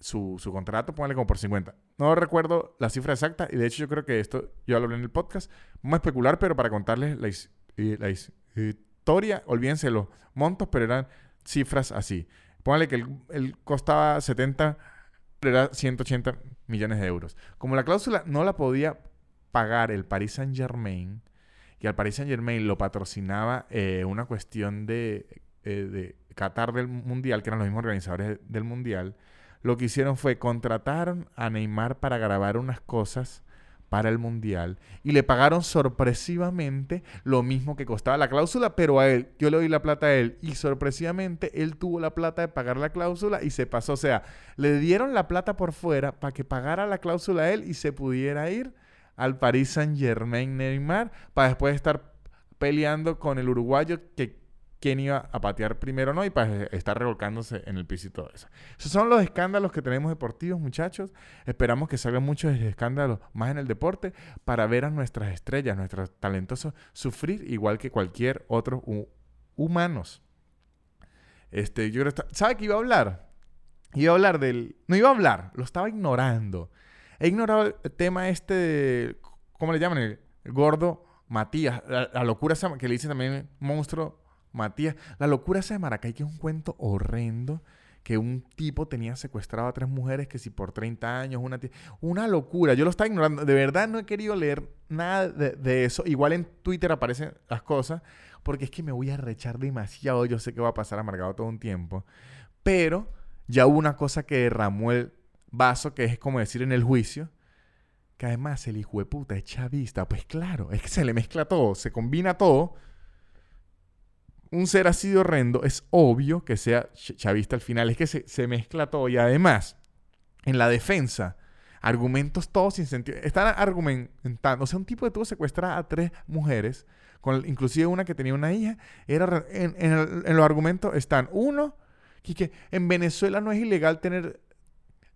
su, su contrato, póngale como por 50. No recuerdo la cifra exacta y de hecho yo creo que esto yo lo hablé en el podcast. Vamos a especular, pero para contarles la, historia, olvídense los montos, pero eran cifras así. Póngale que él, costaba 70, pero era 180 millones de euros. Como la cláusula no la podía pagar el Paris Saint Germain, y al Paris Saint Germain lo patrocinaba eh, una cuestión de, eh, de Qatar del Mundial, que eran los mismos organizadores del Mundial, lo que hicieron fue contrataron a Neymar para grabar unas cosas para el Mundial y le pagaron sorpresivamente lo mismo que costaba la cláusula, pero a él, yo le doy la plata a él y sorpresivamente él tuvo la plata de pagar la cláusula y se pasó, o sea, le dieron la plata por fuera para que pagara la cláusula a él y se pudiera ir al Paris Saint Germain Neymar para después estar peleando con el uruguayo que quién iba a patear primero no y para estar revolcándose en el piso y todo eso. Esos son los escándalos que tenemos deportivos, muchachos. Esperamos que salgan muchos escándalos más en el deporte para ver a nuestras estrellas, nuestros talentosos sufrir igual que cualquier otro humanos. Este, yo ¿Sabe qué iba a hablar? Iba a hablar del... No iba a hablar, lo estaba ignorando. He ignorado el tema este de... ¿Cómo le llaman? El, gordo Matías. La, la, locura que le dice también monstruo Matías. La locura esa de Maracay, que es un cuento horrendo, que un tipo tenía secuestrado a tres mujeres que si por 30 años, una Una locura. Yo lo estaba ignorando. De verdad no he querido leer nada de, eso. Igual en Twitter aparecen las cosas, porque es que me voy a rechar demasiado. Yo sé que va a pasar amargado todo un tiempo. Pero ya hubo una cosa que derramó el vaso, que es como decir en el juicio, que además el hijo de puta es chavista. Pues claro, es que se le mezcla todo, se combina todo un ser así de horrendo, es obvio que sea chavista al final. Es que se, mezcla todo. Y además, en la defensa, argumentos todos sin sentido. Están argumentando. O sea, un tipo de tuvo secuestrar a tres mujeres, con, inclusive una que tenía una hija. Era, en, los argumentos están, uno, que, en Venezuela no es ilegal tener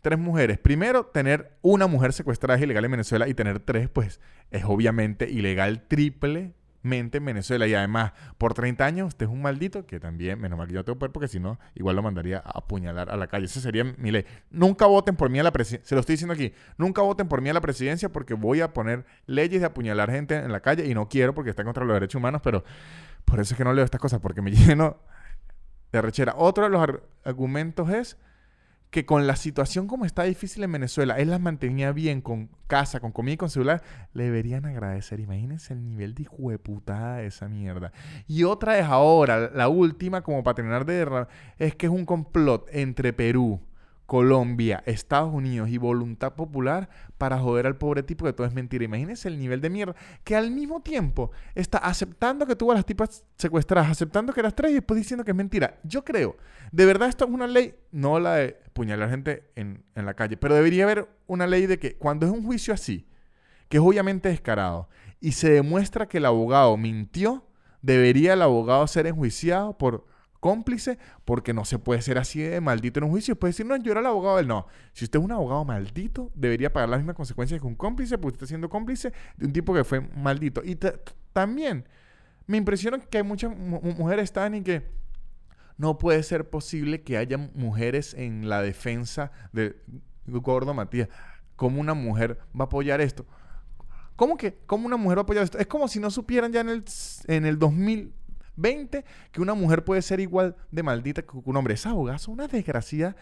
tres mujeres. Primero, tener una mujer secuestrada es ilegal en Venezuela y tener tres, pues, es obviamente ilegal triple mente en Venezuela. Y además, por 30 años, usted es un maldito, que también, menos mal que yo tengo poder, porque si no, igual lo mandaría a apuñalar a la calle. Esa sería mi ley. Nunca voten por mí a la presidencia. Se lo estoy diciendo aquí. Nunca voten por mí a la presidencia porque voy a poner leyes de apuñalar gente en la calle y no quiero porque está contra los derechos humanos, pero por eso es que no leo estas cosas, porque me *laughs* lleno de rechera. Otro de los argumentos es que con la situación como está difícil en Venezuela, él las mantenía bien con casa, con comida y con celular, le deberían agradecer. Imagínense el nivel de hijueputada de esa mierda. Y otra es ahora, la última, como para terminar de es que es un complot entre Perú, Colombia, Estados Unidos y voluntad popular para joder al pobre tipo que todo es mentira. Imagínense el nivel de mierda que al mismo tiempo está aceptando que tuvo a las tipas secuestradas, aceptando que las tres y después diciendo que es mentira. Yo creo, de verdad esto es una ley, no la de puñalar gente en, en la calle, pero debería haber una ley de que cuando es un juicio así, que es obviamente descarado, y se demuestra que el abogado mintió, debería el abogado ser enjuiciado por cómplice, porque no se puede ser así de maldito en un juicio. Puede decir, no, yo era el abogado del no. Si usted es un abogado maldito, debería pagar las mismas consecuencias que un cómplice, porque usted está siendo cómplice de un tipo que fue maldito. Y también me impresiona que hay muchas mujeres están y que no puede ser posible que haya mujeres en la defensa de Gordo Matías. ¿Cómo una mujer va a apoyar esto? ¿Cómo que? ¿Cómo una mujer va a apoyar esto? Es como si no supieran ya en el, en el 2000 20, que una mujer puede ser igual de maldita que un hombre. Esa abogada una desgracia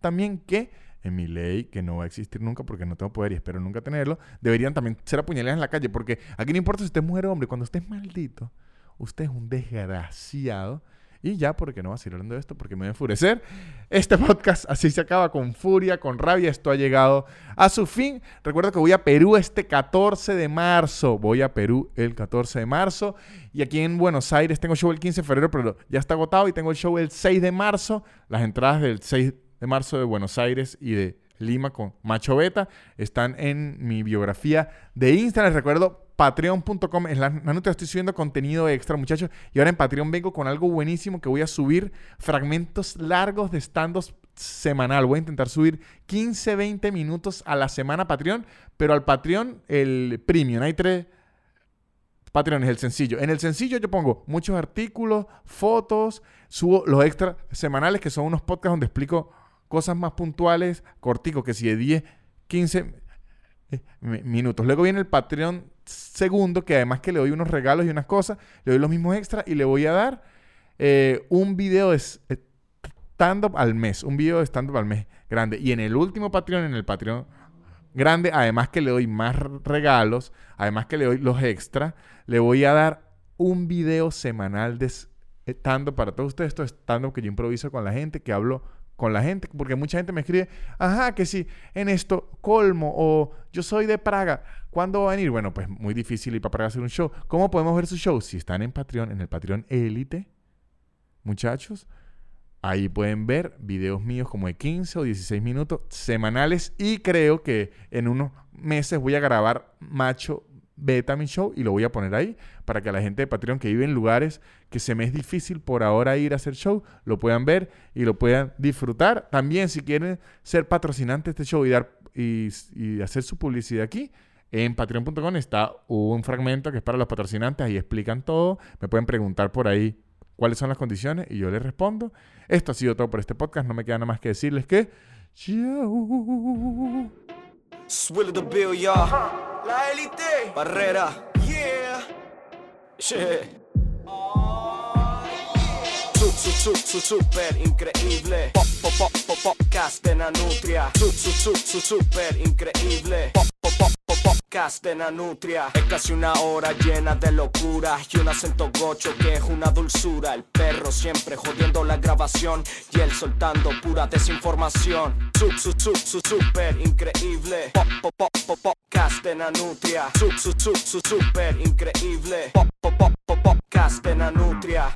también que en mi ley, que no va a existir nunca porque no tengo poder y espero nunca tenerlo, deberían también ser apuñaladas en la calle. Porque aquí no importa si usted es mujer o hombre, cuando usted es maldito, usted es un desgraciado. Y ya, porque no va a seguir hablando de esto, porque me voy a enfurecer. Este podcast así se acaba con furia, con rabia. Esto ha llegado a su fin. Recuerda que voy a Perú este 14 de marzo. Voy a Perú el 14 de marzo. Y aquí en Buenos Aires tengo show el 15 de febrero, pero ya está agotado. Y tengo el show el 6 de marzo. Las entradas del 6 de marzo de Buenos Aires y de Lima con Macho Beta están en mi biografía de Instagram. Les recuerdo patreon.com es la nota estoy subiendo contenido extra muchachos y ahora en Patreon vengo con algo buenísimo que voy a subir fragmentos largos de stands semanal. Voy a intentar subir 15 20 minutos a la semana Patreon pero al Patreon el premium. Hay tres Patreon es el sencillo. En el sencillo yo pongo muchos artículos fotos subo los extras semanales que son unos podcasts donde explico cosas más puntuales corticos que si de 10 15 eh, minutos. Luego viene el Patreon segundo, que además que le doy unos regalos y unas cosas, le doy los mismos extras y le voy a dar eh, un video de stand-up al mes, un video de stand-up al mes grande. Y en el último Patreon, en el Patreon grande, además que le doy más regalos, además que le doy los extras, le voy a dar un video semanal de stand-up para todos ustedes. Esto es stand-up que yo improviso con la gente, que hablo con la gente, porque mucha gente me escribe, ajá, que si en esto colmo o yo soy de Praga, ¿cuándo va a venir? Bueno, pues muy difícil ir para Praga a hacer un show. ¿Cómo podemos ver su show? Si están en Patreon, en el Patreon Elite, muchachos, ahí pueden ver videos míos como de 15 o 16 minutos semanales y creo que en unos meses voy a grabar Macho Beta mi show y lo voy a poner ahí para que la gente de Patreon que vive en lugares que se me es difícil por ahora ir a hacer show, lo puedan ver y lo puedan disfrutar. También si quieren ser patrocinantes de este show y, dar, y, hacer su publicidad aquí, en patreon.com está un fragmento que es para los patrocinantes, ahí explican todo, me pueden preguntar por ahí cuáles son las condiciones y yo les respondo. Esto ha sido todo por este podcast, no me queda nada más que decirles que... La élite. Barrera. Yeah. Yeah. Su, su, su, su, super increíble. Pop, pop, pop, pop, podcast de Nanutria. Su, su, su, su, super increíble. Pop, pop, pop, podcast de Nanutria. Es casi una hora llena de locuras Y un acento gocho que es una dulzura. El perro siempre jodiendo la grabación Y él soltando pura desinformación. Sub, super increíble. Pop, pop, pop, pop, podcast de Nanutria. Super increíble. Pop, pop, pop, pop, podcast de Nanutria.